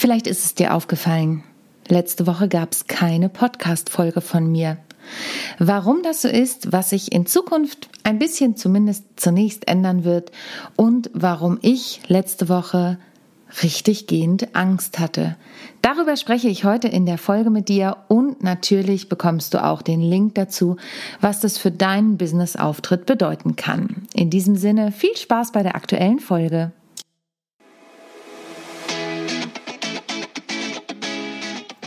Vielleicht ist es dir aufgefallen. Letzte Woche gab es keine Podcast-Folge von mir. Warum das so ist, was sich in Zukunft ein bisschen zumindest zunächst ändern wird und warum ich letzte Woche richtig gehend Angst hatte. Darüber spreche ich heute in der Folge mit dir und natürlich bekommst du auch den Link dazu, was das für deinen Business-Auftritt bedeuten kann. In diesem Sinne viel Spaß bei der aktuellen Folge.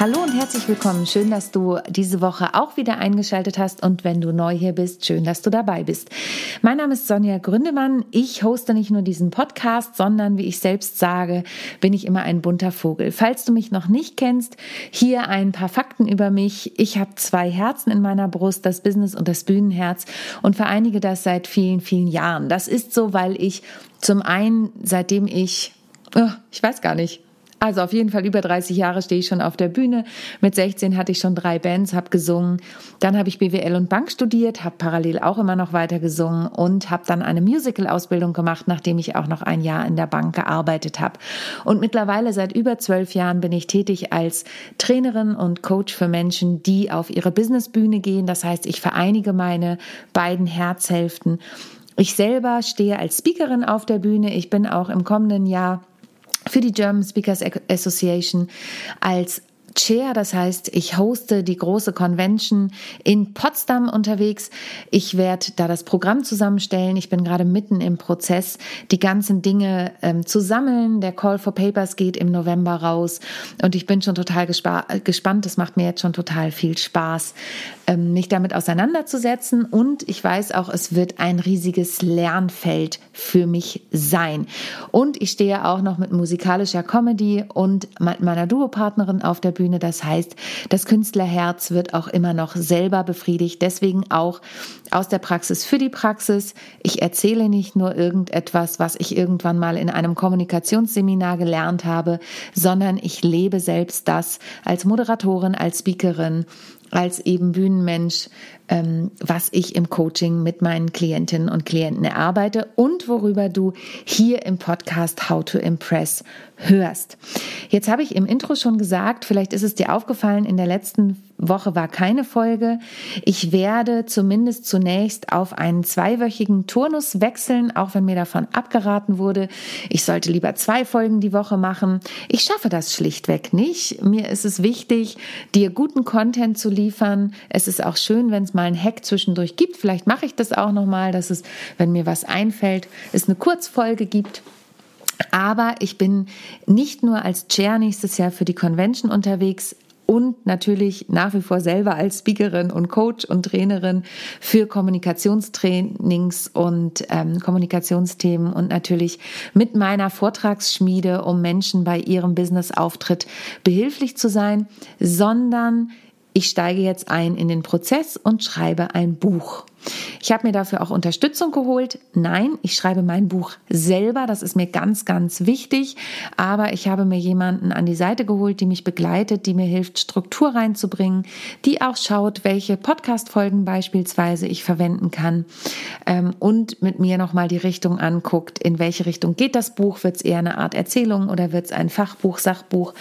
Hallo und herzlich willkommen. Schön, dass du diese Woche auch wieder eingeschaltet hast und wenn du neu hier bist, schön, dass du dabei bist. Mein Name ist Sonja Gründemann. Ich hoste nicht nur diesen Podcast, sondern wie ich selbst sage, bin ich immer ein bunter Vogel. Falls du mich noch nicht kennst, hier ein paar Fakten über mich. Ich habe zwei Herzen in meiner Brust, das Business und das Bühnenherz und vereinige das seit vielen, vielen Jahren. Das ist so, weil ich zum einen, seitdem ich, oh, ich weiß gar nicht, also auf jeden Fall über 30 Jahre stehe ich schon auf der Bühne. Mit 16 hatte ich schon drei Bands, habe gesungen. Dann habe ich BWL und Bank studiert, habe parallel auch immer noch weiter gesungen und habe dann eine Musical-Ausbildung gemacht, nachdem ich auch noch ein Jahr in der Bank gearbeitet habe. Und mittlerweile seit über zwölf Jahren bin ich tätig als Trainerin und Coach für Menschen, die auf ihre Businessbühne gehen. Das heißt, ich vereinige meine beiden Herzhälften. Ich selber stehe als Speakerin auf der Bühne. Ich bin auch im kommenden Jahr für die German Speakers Association als Chair, das heißt, ich hoste die große Convention in Potsdam unterwegs. Ich werde da das Programm zusammenstellen. Ich bin gerade mitten im Prozess, die ganzen Dinge ähm, zu sammeln. Der Call for Papers geht im November raus und ich bin schon total gespannt. Das macht mir jetzt schon total viel Spaß, ähm, mich damit auseinanderzusetzen. Und ich weiß auch, es wird ein riesiges Lernfeld für mich sein. Und ich stehe auch noch mit musikalischer Comedy und meiner Duopartnerin auf der Bühne Bühne. Das heißt, das Künstlerherz wird auch immer noch selber befriedigt. Deswegen auch aus der Praxis für die Praxis. Ich erzähle nicht nur irgendetwas, was ich irgendwann mal in einem Kommunikationsseminar gelernt habe, sondern ich lebe selbst das als Moderatorin, als Speakerin, als eben Bühnenmensch, ähm, was ich im Coaching mit meinen Klientinnen und Klienten erarbeite und worüber du hier im Podcast How to Impress hörst. Jetzt habe ich im Intro schon gesagt, vielleicht ist es dir aufgefallen, in der letzten Woche war keine Folge. Ich werde zumindest zunächst auf einen zweiwöchigen Turnus wechseln, auch wenn mir davon abgeraten wurde, ich sollte lieber zwei Folgen die Woche machen. Ich schaffe das schlichtweg nicht. Mir ist es wichtig, dir guten Content zu liefern. Es ist auch schön, wenn es mal ein Hack zwischendurch gibt. Vielleicht mache ich das auch nochmal, dass es, wenn mir was einfällt, es eine Kurzfolge gibt. Aber ich bin nicht nur als Chair nächstes Jahr für die Convention unterwegs, und natürlich nach wie vor selber als Speakerin und Coach und Trainerin für Kommunikationstrainings und ähm, Kommunikationsthemen und natürlich mit meiner Vortragsschmiede, um Menschen bei ihrem Business-Auftritt behilflich zu sein, sondern ich steige jetzt ein in den Prozess und schreibe ein Buch. Ich habe mir dafür auch Unterstützung geholt. Nein, ich schreibe mein Buch selber. Das ist mir ganz, ganz wichtig. Aber ich habe mir jemanden an die Seite geholt, die mich begleitet, die mir hilft, Struktur reinzubringen, die auch schaut, welche Podcast-Folgen beispielsweise ich verwenden kann ähm, und mit mir nochmal die Richtung anguckt, in welche Richtung geht das Buch. Wird es eher eine Art Erzählung oder wird es ein Fachbuch, Sachbuch,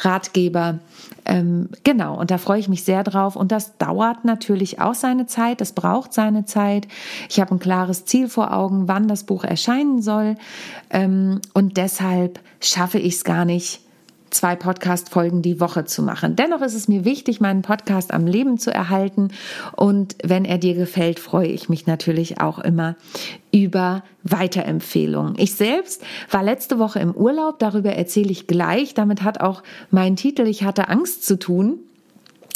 Ratgeber? Ähm, genau, und da freue ich mich sehr drauf. Und das dauert natürlich auch seine Zeit, das braucht seine Zeit. Ich habe ein klares Ziel vor Augen, wann das Buch erscheinen soll. Ähm, und deshalb schaffe ich es gar nicht, zwei Podcast-Folgen die Woche zu machen. Dennoch ist es mir wichtig, meinen Podcast am Leben zu erhalten. Und wenn er dir gefällt, freue ich mich natürlich auch immer über Weiterempfehlungen. Ich selbst war letzte Woche im Urlaub, darüber erzähle ich gleich. Damit hat auch mein Titel Ich hatte Angst zu tun.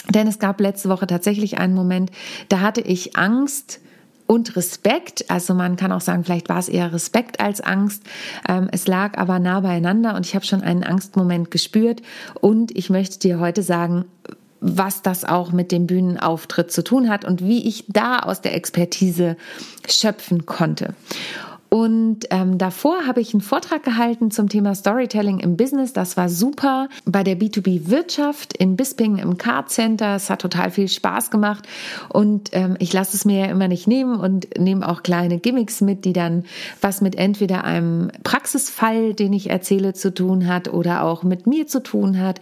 Denn es gab letzte Woche tatsächlich einen Moment, da hatte ich Angst, und Respekt. Also man kann auch sagen, vielleicht war es eher Respekt als Angst. Ähm, es lag aber nah beieinander und ich habe schon einen Angstmoment gespürt. Und ich möchte dir heute sagen, was das auch mit dem Bühnenauftritt zu tun hat und wie ich da aus der Expertise schöpfen konnte. Und ähm, davor habe ich einen Vortrag gehalten zum Thema Storytelling im Business. Das war super bei der B2B Wirtschaft in Bisping im Card Center. Es hat total viel Spaß gemacht und ähm, ich lasse es mir ja immer nicht nehmen und nehme auch kleine Gimmicks mit, die dann was mit entweder einem Praxisfall, den ich erzähle, zu tun hat oder auch mit mir zu tun hat.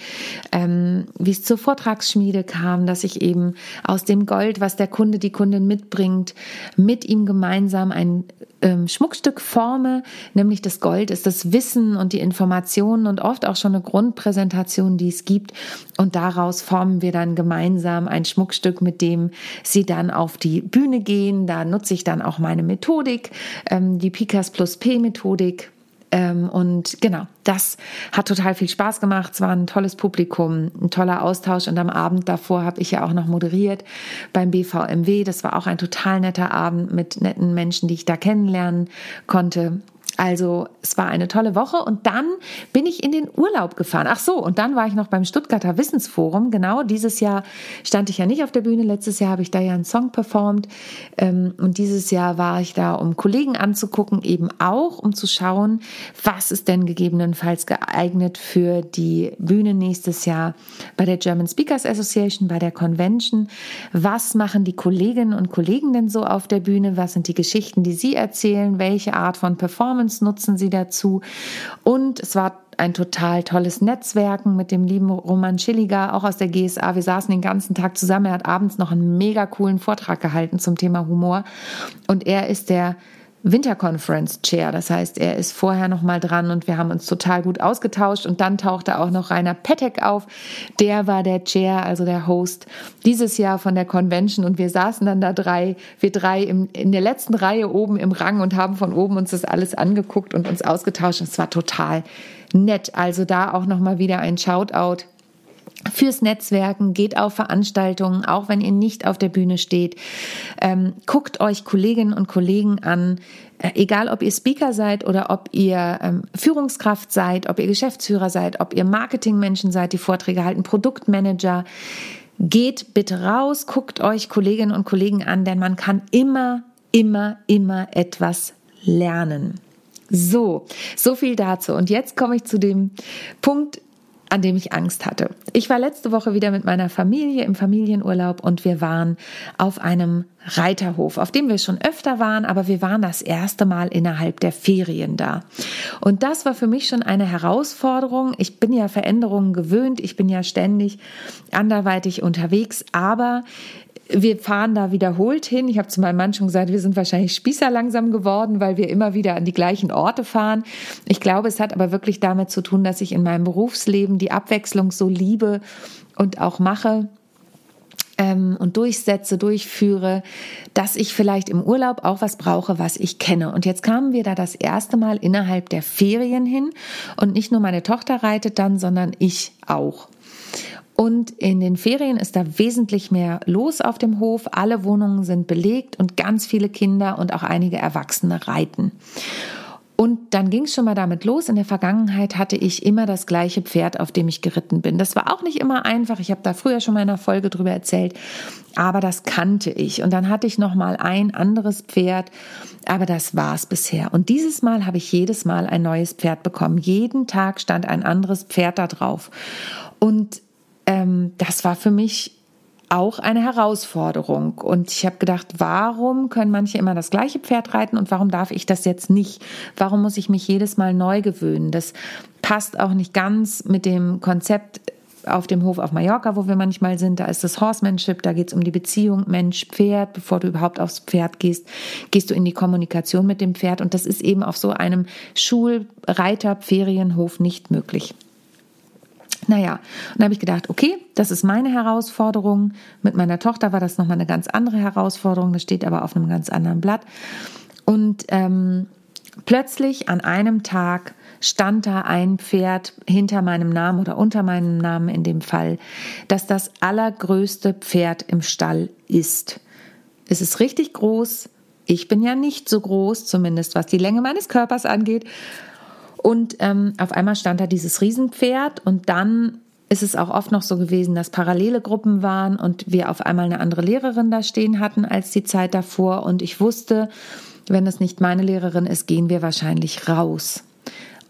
Ähm, wie es zur Vortragsschmiede kam, dass ich eben aus dem Gold, was der Kunde, die Kundin mitbringt, mit ihm gemeinsam ein ähm, Schmuckstück forme, nämlich das Gold ist das Wissen und die Informationen und oft auch schon eine Grundpräsentation, die es gibt. Und daraus formen wir dann gemeinsam ein Schmuckstück, mit dem sie dann auf die Bühne gehen. Da nutze ich dann auch meine Methodik, ähm, die Pikas plus P Methodik und genau, das hat total viel Spaß gemacht. Es war ein tolles Publikum, ein toller Austausch. Und am Abend davor habe ich ja auch noch moderiert beim BVMW. Das war auch ein total netter Abend mit netten Menschen, die ich da kennenlernen konnte. Also es war eine tolle Woche und dann bin ich in den Urlaub gefahren. Ach so, und dann war ich noch beim Stuttgarter Wissensforum. Genau, dieses Jahr stand ich ja nicht auf der Bühne. Letztes Jahr habe ich da ja einen Song performt. Ähm, und dieses Jahr war ich da, um Kollegen anzugucken, eben auch, um zu schauen, was ist denn gegebenenfalls geeignet für die Bühne nächstes Jahr bei der German Speakers Association, bei der Convention. Was machen die Kolleginnen und Kollegen denn so auf der Bühne? Was sind die Geschichten, die sie erzählen? Welche Art von Performance Performance nutzen sie dazu. Und es war ein total tolles Netzwerken mit dem lieben Roman Schilliger, auch aus der GSA. Wir saßen den ganzen Tag zusammen. Er hat abends noch einen mega coolen Vortrag gehalten zum Thema Humor. Und er ist der Winter Conference Chair. Das heißt, er ist vorher noch mal dran und wir haben uns total gut ausgetauscht. Und dann tauchte auch noch Rainer Petek auf. Der war der Chair, also der Host dieses Jahr von der Convention. Und wir saßen dann da drei, wir drei im, in der letzten Reihe oben im Rang und haben von oben uns das alles angeguckt und uns ausgetauscht. Es war total nett. Also da auch noch mal wieder ein Shoutout fürs Netzwerken, geht auf Veranstaltungen, auch wenn ihr nicht auf der Bühne steht. Ähm, guckt euch Kolleginnen und Kollegen an, äh, egal ob ihr Speaker seid oder ob ihr ähm, Führungskraft seid, ob ihr Geschäftsführer seid, ob ihr Marketingmenschen seid, die Vorträge halten, Produktmanager. Geht bitte raus, guckt euch Kolleginnen und Kollegen an, denn man kann immer, immer, immer etwas lernen. So, so viel dazu. Und jetzt komme ich zu dem Punkt, an dem ich Angst hatte. Ich war letzte Woche wieder mit meiner Familie im Familienurlaub und wir waren auf einem Reiterhof, auf dem wir schon öfter waren, aber wir waren das erste Mal innerhalb der Ferien da. Und das war für mich schon eine Herausforderung. Ich bin ja Veränderungen gewöhnt, ich bin ja ständig anderweitig unterwegs, aber wir fahren da wiederholt hin. Ich habe zu meinem Mann schon gesagt, wir sind wahrscheinlich Spießer langsam geworden, weil wir immer wieder an die gleichen Orte fahren. Ich glaube, es hat aber wirklich damit zu tun, dass ich in meinem Berufsleben die Abwechslung so liebe und auch mache ähm, und durchsetze, durchführe, dass ich vielleicht im Urlaub auch was brauche, was ich kenne. Und jetzt kamen wir da das erste Mal innerhalb der Ferien hin und nicht nur meine Tochter reitet dann, sondern ich auch. Und in den Ferien ist da wesentlich mehr los auf dem Hof. Alle Wohnungen sind belegt und ganz viele Kinder und auch einige Erwachsene reiten. Und dann ging es schon mal damit los. In der Vergangenheit hatte ich immer das gleiche Pferd, auf dem ich geritten bin. Das war auch nicht immer einfach. Ich habe da früher schon mal in einer Folge drüber erzählt, aber das kannte ich. Und dann hatte ich noch mal ein anderes Pferd, aber das war es bisher. Und dieses Mal habe ich jedes Mal ein neues Pferd bekommen. Jeden Tag stand ein anderes Pferd da drauf. Und ähm, das war für mich auch eine Herausforderung. Und ich habe gedacht, warum können manche immer das gleiche Pferd reiten und warum darf ich das jetzt nicht? Warum muss ich mich jedes Mal neu gewöhnen? Das passt auch nicht ganz mit dem Konzept auf dem Hof auf Mallorca, wo wir manchmal sind. Da ist das Horsemanship, da geht es um die Beziehung Mensch-Pferd. Bevor du überhaupt aufs Pferd gehst, gehst du in die Kommunikation mit dem Pferd. Und das ist eben auf so einem Schulreiter-Ferienhof nicht möglich. Naja, und da habe ich gedacht, okay, das ist meine Herausforderung. Mit meiner Tochter war das nochmal eine ganz andere Herausforderung, das steht aber auf einem ganz anderen Blatt. Und ähm, plötzlich an einem Tag stand da ein Pferd hinter meinem Namen oder unter meinem Namen in dem Fall, das das allergrößte Pferd im Stall ist. Es ist richtig groß. Ich bin ja nicht so groß, zumindest was die Länge meines Körpers angeht. Und ähm, auf einmal stand da dieses Riesenpferd und dann ist es auch oft noch so gewesen, dass parallele Gruppen waren und wir auf einmal eine andere Lehrerin da stehen hatten als die Zeit davor. Und ich wusste, wenn es nicht meine Lehrerin ist, gehen wir wahrscheinlich raus.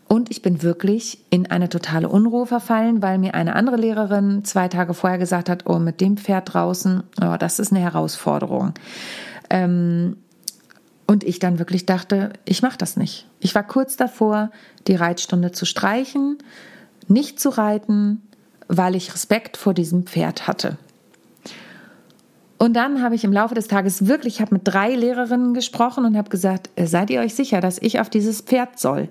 Und ich bin wirklich in eine totale Unruhe verfallen, weil mir eine andere Lehrerin zwei Tage vorher gesagt hat, oh, mit dem Pferd draußen, oh, das ist eine Herausforderung. Ähm, und ich dann wirklich dachte, ich mache das nicht. Ich war kurz davor, die Reitstunde zu streichen, nicht zu reiten, weil ich Respekt vor diesem Pferd hatte. Und dann habe ich im Laufe des Tages wirklich, ich habe mit drei Lehrerinnen gesprochen und habe gesagt, seid ihr euch sicher, dass ich auf dieses Pferd soll?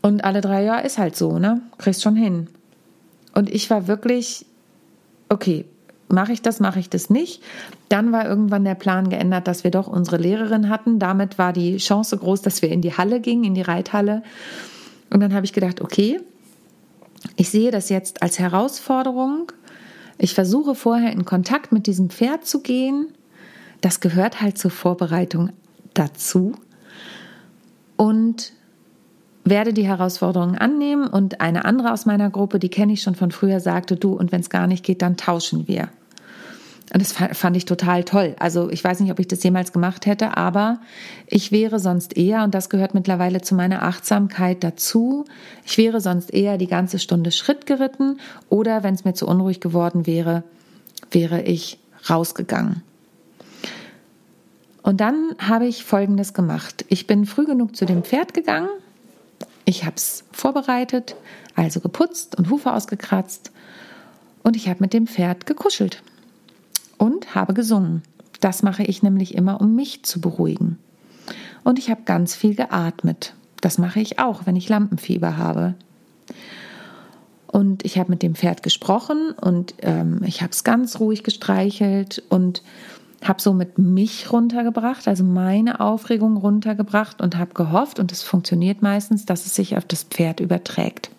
Und alle drei, ja, ist halt so, ne? Kriegst schon hin. Und ich war wirklich, okay, mache ich das, mache ich das nicht. Dann war irgendwann der Plan geändert, dass wir doch unsere Lehrerin hatten. Damit war die Chance groß, dass wir in die Halle gingen, in die Reithalle. Und dann habe ich gedacht, okay, ich sehe das jetzt als Herausforderung. Ich versuche vorher in Kontakt mit diesem Pferd zu gehen. Das gehört halt zur Vorbereitung dazu. Und werde die Herausforderungen annehmen und eine andere aus meiner Gruppe, die kenne ich schon von früher, sagte, du, und wenn es gar nicht geht, dann tauschen wir. Und das fand ich total toll. Also ich weiß nicht, ob ich das jemals gemacht hätte, aber ich wäre sonst eher, und das gehört mittlerweile zu meiner Achtsamkeit dazu, ich wäre sonst eher die ganze Stunde Schritt geritten oder wenn es mir zu unruhig geworden wäre, wäre ich rausgegangen. Und dann habe ich Folgendes gemacht. Ich bin früh genug zu dem Pferd gegangen, ich habe es vorbereitet, also geputzt und Hufe ausgekratzt und ich habe mit dem Pferd gekuschelt und habe gesungen. Das mache ich nämlich immer, um mich zu beruhigen. Und ich habe ganz viel geatmet. Das mache ich auch, wenn ich Lampenfieber habe. Und ich habe mit dem Pferd gesprochen und ähm, ich habe es ganz ruhig gestreichelt und habe somit mich runtergebracht, also meine Aufregung runtergebracht und habe gehofft, und es funktioniert meistens, dass es sich auf das Pferd überträgt.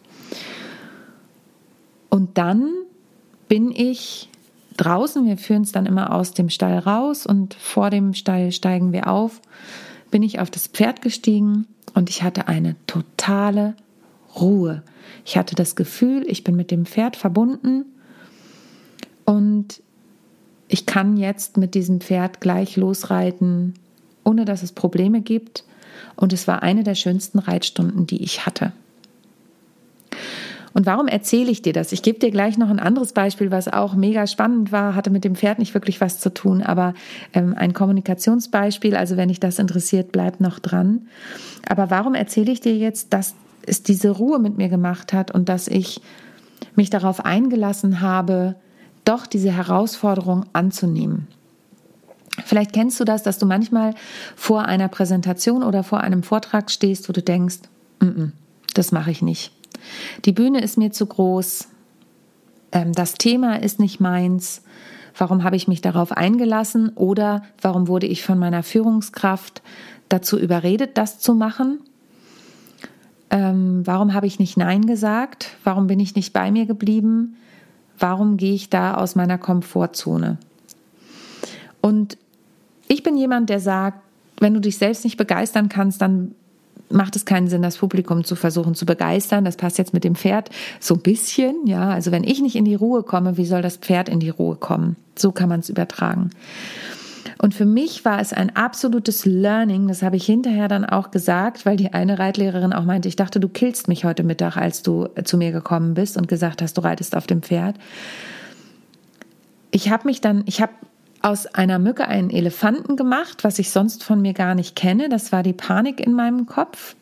Und dann bin ich draußen, wir führen es dann immer aus dem Stall raus und vor dem Stall steigen wir auf, bin ich auf das Pferd gestiegen und ich hatte eine totale Ruhe. Ich hatte das Gefühl, ich bin mit dem Pferd verbunden und ich kann jetzt mit diesem Pferd gleich losreiten, ohne dass es Probleme gibt. Und es war eine der schönsten Reitstunden, die ich hatte. Und warum erzähle ich dir das? Ich gebe dir gleich noch ein anderes Beispiel, was auch mega spannend war, hatte mit dem Pferd nicht wirklich was zu tun, aber ähm, ein Kommunikationsbeispiel. Also wenn dich das interessiert, bleib noch dran. Aber warum erzähle ich dir jetzt, dass es diese Ruhe mit mir gemacht hat und dass ich mich darauf eingelassen habe, doch diese Herausforderung anzunehmen. Vielleicht kennst du das, dass du manchmal vor einer Präsentation oder vor einem Vortrag stehst, wo du denkst, mm -mm, das mache ich nicht. Die Bühne ist mir zu groß, ähm, das Thema ist nicht meins, warum habe ich mich darauf eingelassen oder warum wurde ich von meiner Führungskraft dazu überredet, das zu machen? Ähm, warum habe ich nicht Nein gesagt? Warum bin ich nicht bei mir geblieben? Warum gehe ich da aus meiner Komfortzone? Und ich bin jemand, der sagt, wenn du dich selbst nicht begeistern kannst, dann macht es keinen Sinn, das Publikum zu versuchen zu begeistern. Das passt jetzt mit dem Pferd so ein bisschen, ja. Also wenn ich nicht in die Ruhe komme, wie soll das Pferd in die Ruhe kommen? So kann man es übertragen. Und für mich war es ein absolutes Learning, das habe ich hinterher dann auch gesagt, weil die eine Reitlehrerin auch meinte, ich dachte, du killst mich heute Mittag, als du zu mir gekommen bist und gesagt hast, du reitest auf dem Pferd. Ich habe mich dann, ich habe aus einer Mücke einen Elefanten gemacht, was ich sonst von mir gar nicht kenne. Das war die Panik in meinem Kopf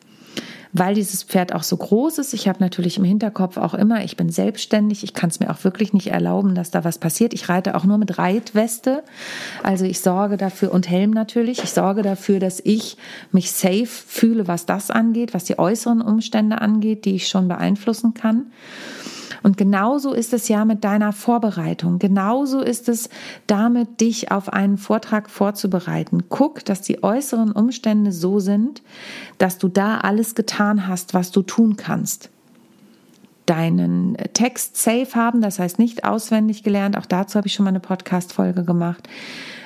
weil dieses Pferd auch so groß ist. Ich habe natürlich im Hinterkopf auch immer, ich bin selbstständig, ich kann es mir auch wirklich nicht erlauben, dass da was passiert. Ich reite auch nur mit Reitweste. Also ich sorge dafür und Helm natürlich. Ich sorge dafür, dass ich mich safe fühle, was das angeht, was die äußeren Umstände angeht, die ich schon beeinflussen kann. Und genauso ist es ja mit deiner Vorbereitung. Genauso ist es damit, dich auf einen Vortrag vorzubereiten. Guck, dass die äußeren Umstände so sind, dass du da alles getan hast, was du tun kannst. deinen Text safe haben, das heißt nicht auswendig gelernt. Auch dazu habe ich schon mal eine Podcast-Folge gemacht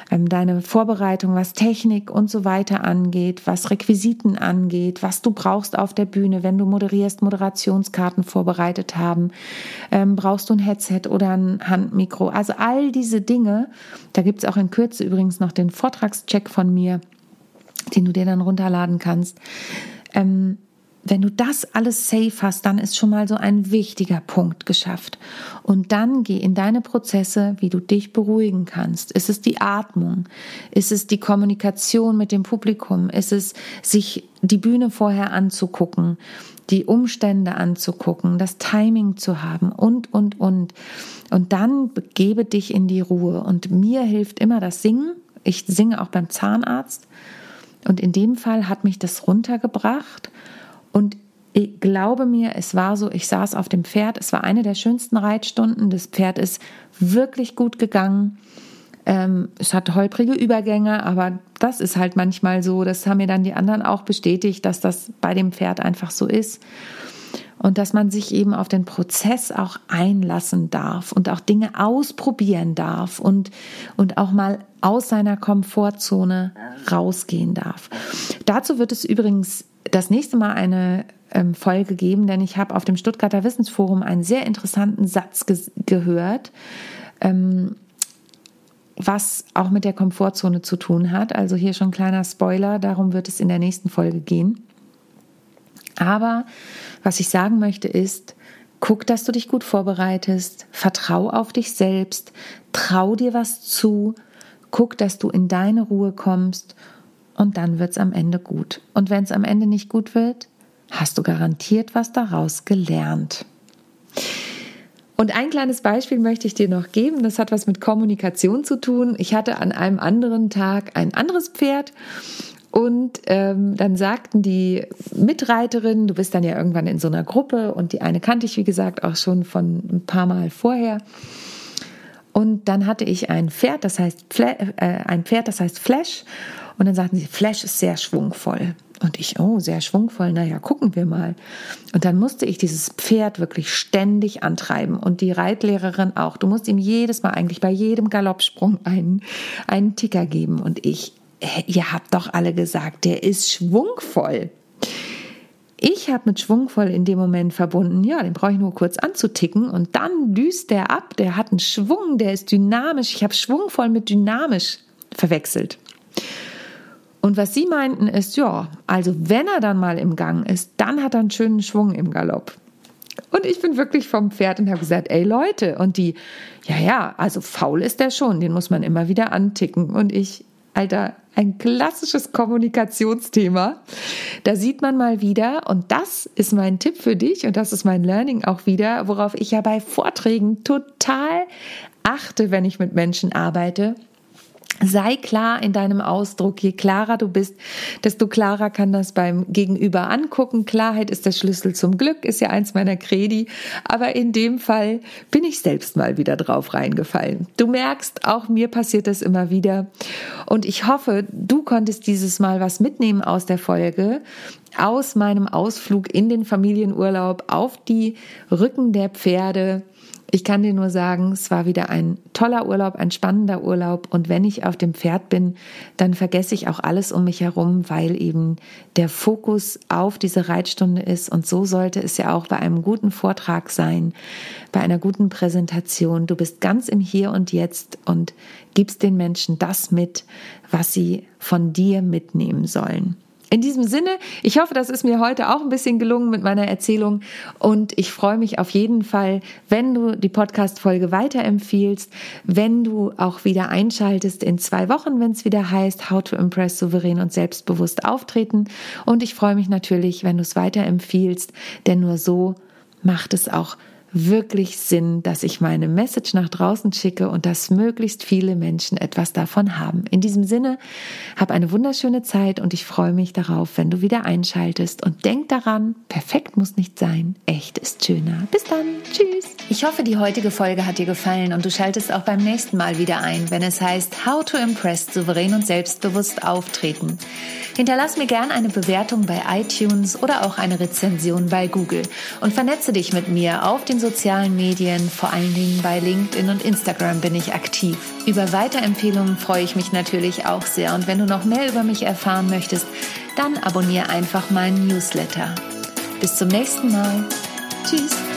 deine Vorbereitung, was Technik und so weiter angeht, was Requisiten angeht, was du brauchst auf der Bühne, wenn du moderierst, Moderationskarten vorbereitet haben, ähm, brauchst du ein Headset oder ein Handmikro. Also all diese Dinge, da gibt es auch in Kürze übrigens noch den Vortragscheck von mir, den du dir dann runterladen kannst. Ähm, wenn du das alles safe hast, dann ist schon mal so ein wichtiger Punkt geschafft. Und dann geh in deine Prozesse, wie du dich beruhigen kannst. Ist es die Atmung? Ist es die Kommunikation mit dem Publikum? Ist es sich die Bühne vorher anzugucken? die Umstände anzugucken, das Timing zu haben und, und, und. Und dann begebe dich in die Ruhe. Und mir hilft immer das Singen. Ich singe auch beim Zahnarzt. Und in dem Fall hat mich das runtergebracht und ich glaube mir, es war so, ich saß auf dem Pferd, es war eine der schönsten Reitstunden, das Pferd ist wirklich gut gegangen. Ähm, es hat holprige Übergänge, aber das ist halt manchmal so, das haben mir dann die anderen auch bestätigt, dass das bei dem Pferd einfach so ist. Und dass man sich eben auf den Prozess auch einlassen darf und auch Dinge ausprobieren darf und, und auch mal aus seiner Komfortzone rausgehen darf. Dazu wird es übrigens das nächste Mal eine ähm, Folge geben, denn ich habe auf dem Stuttgarter Wissensforum einen sehr interessanten Satz ge gehört, ähm, was auch mit der Komfortzone zu tun hat. Also hier schon ein kleiner Spoiler, darum wird es in der nächsten Folge gehen. Aber was ich sagen möchte ist, guck, dass du dich gut vorbereitest, vertrau auf dich selbst, trau dir was zu, guck, dass du in deine Ruhe kommst und dann wird es am Ende gut. Und wenn es am Ende nicht gut wird, hast du garantiert was daraus gelernt. Und ein kleines Beispiel möchte ich dir noch geben. Das hat was mit Kommunikation zu tun. Ich hatte an einem anderen Tag ein anderes Pferd und ähm, dann sagten die Mitreiterinnen, du bist dann ja irgendwann in so einer Gruppe und die eine kannte ich, wie gesagt, auch schon von ein paar Mal vorher. Und dann hatte ich ein Pferd, das heißt Fla äh, ein Pferd, das heißt Flash und dann sagten sie, Flash ist sehr schwungvoll. Und ich, oh, sehr schwungvoll, naja, gucken wir mal. Und dann musste ich dieses Pferd wirklich ständig antreiben und die Reitlehrerin auch. Du musst ihm jedes Mal eigentlich bei jedem Galoppsprung einen, einen Ticker geben. Und ich, ihr habt doch alle gesagt, der ist schwungvoll. Ich habe mit schwungvoll in dem Moment verbunden, ja, den brauche ich nur kurz anzuticken und dann düst der ab, der hat einen Schwung, der ist dynamisch. Ich habe schwungvoll mit dynamisch verwechselt. Und was sie meinten ist, ja, also wenn er dann mal im Gang ist, dann hat er einen schönen Schwung im Galopp. Und ich bin wirklich vom Pferd und habe gesagt, ey Leute, und die, ja, ja, also faul ist der schon, den muss man immer wieder anticken. Und ich, Alter, ein klassisches Kommunikationsthema. Da sieht man mal wieder, und das ist mein Tipp für dich, und das ist mein Learning auch wieder, worauf ich ja bei Vorträgen total achte, wenn ich mit Menschen arbeite Sei klar in deinem Ausdruck. Je klarer du bist, desto klarer kann das beim Gegenüber angucken. Klarheit ist der Schlüssel zum Glück, ist ja eins meiner Kredi. Aber in dem Fall bin ich selbst mal wieder drauf reingefallen. Du merkst, auch mir passiert das immer wieder. Und ich hoffe, du konntest dieses Mal was mitnehmen aus der Folge aus meinem Ausflug in den Familienurlaub auf die Rücken der Pferde ich kann dir nur sagen, es war wieder ein toller Urlaub, ein spannender Urlaub. Und wenn ich auf dem Pferd bin, dann vergesse ich auch alles um mich herum, weil eben der Fokus auf diese Reitstunde ist. Und so sollte es ja auch bei einem guten Vortrag sein, bei einer guten Präsentation. Du bist ganz im Hier und Jetzt und gibst den Menschen das mit, was sie von dir mitnehmen sollen. In diesem Sinne, ich hoffe, das ist mir heute auch ein bisschen gelungen mit meiner Erzählung. Und ich freue mich auf jeden Fall, wenn du die Podcast-Folge weiterempfiehlst, wenn du auch wieder einschaltest in zwei Wochen, wenn es wieder heißt How to Impress souverän und selbstbewusst auftreten. Und ich freue mich natürlich, wenn du es weiterempfiehlst, denn nur so macht es auch wirklich Sinn, dass ich meine Message nach draußen schicke und dass möglichst viele Menschen etwas davon haben. In diesem Sinne, hab eine wunderschöne Zeit und ich freue mich darauf, wenn du wieder einschaltest und denk daran, perfekt muss nicht sein, echt ist schöner. Bis dann, tschüss. Ich hoffe, die heutige Folge hat dir gefallen und du schaltest auch beim nächsten Mal wieder ein, wenn es heißt How to Impress souverän und selbstbewusst auftreten. Hinterlass mir gern eine Bewertung bei iTunes oder auch eine Rezension bei Google und vernetze dich mit mir auf den sozialen Medien, vor allen Dingen bei LinkedIn und Instagram bin ich aktiv. Über Weiterempfehlungen freue ich mich natürlich auch sehr und wenn du noch mehr über mich erfahren möchtest, dann abonniere einfach meinen Newsletter. Bis zum nächsten Mal. Tschüss.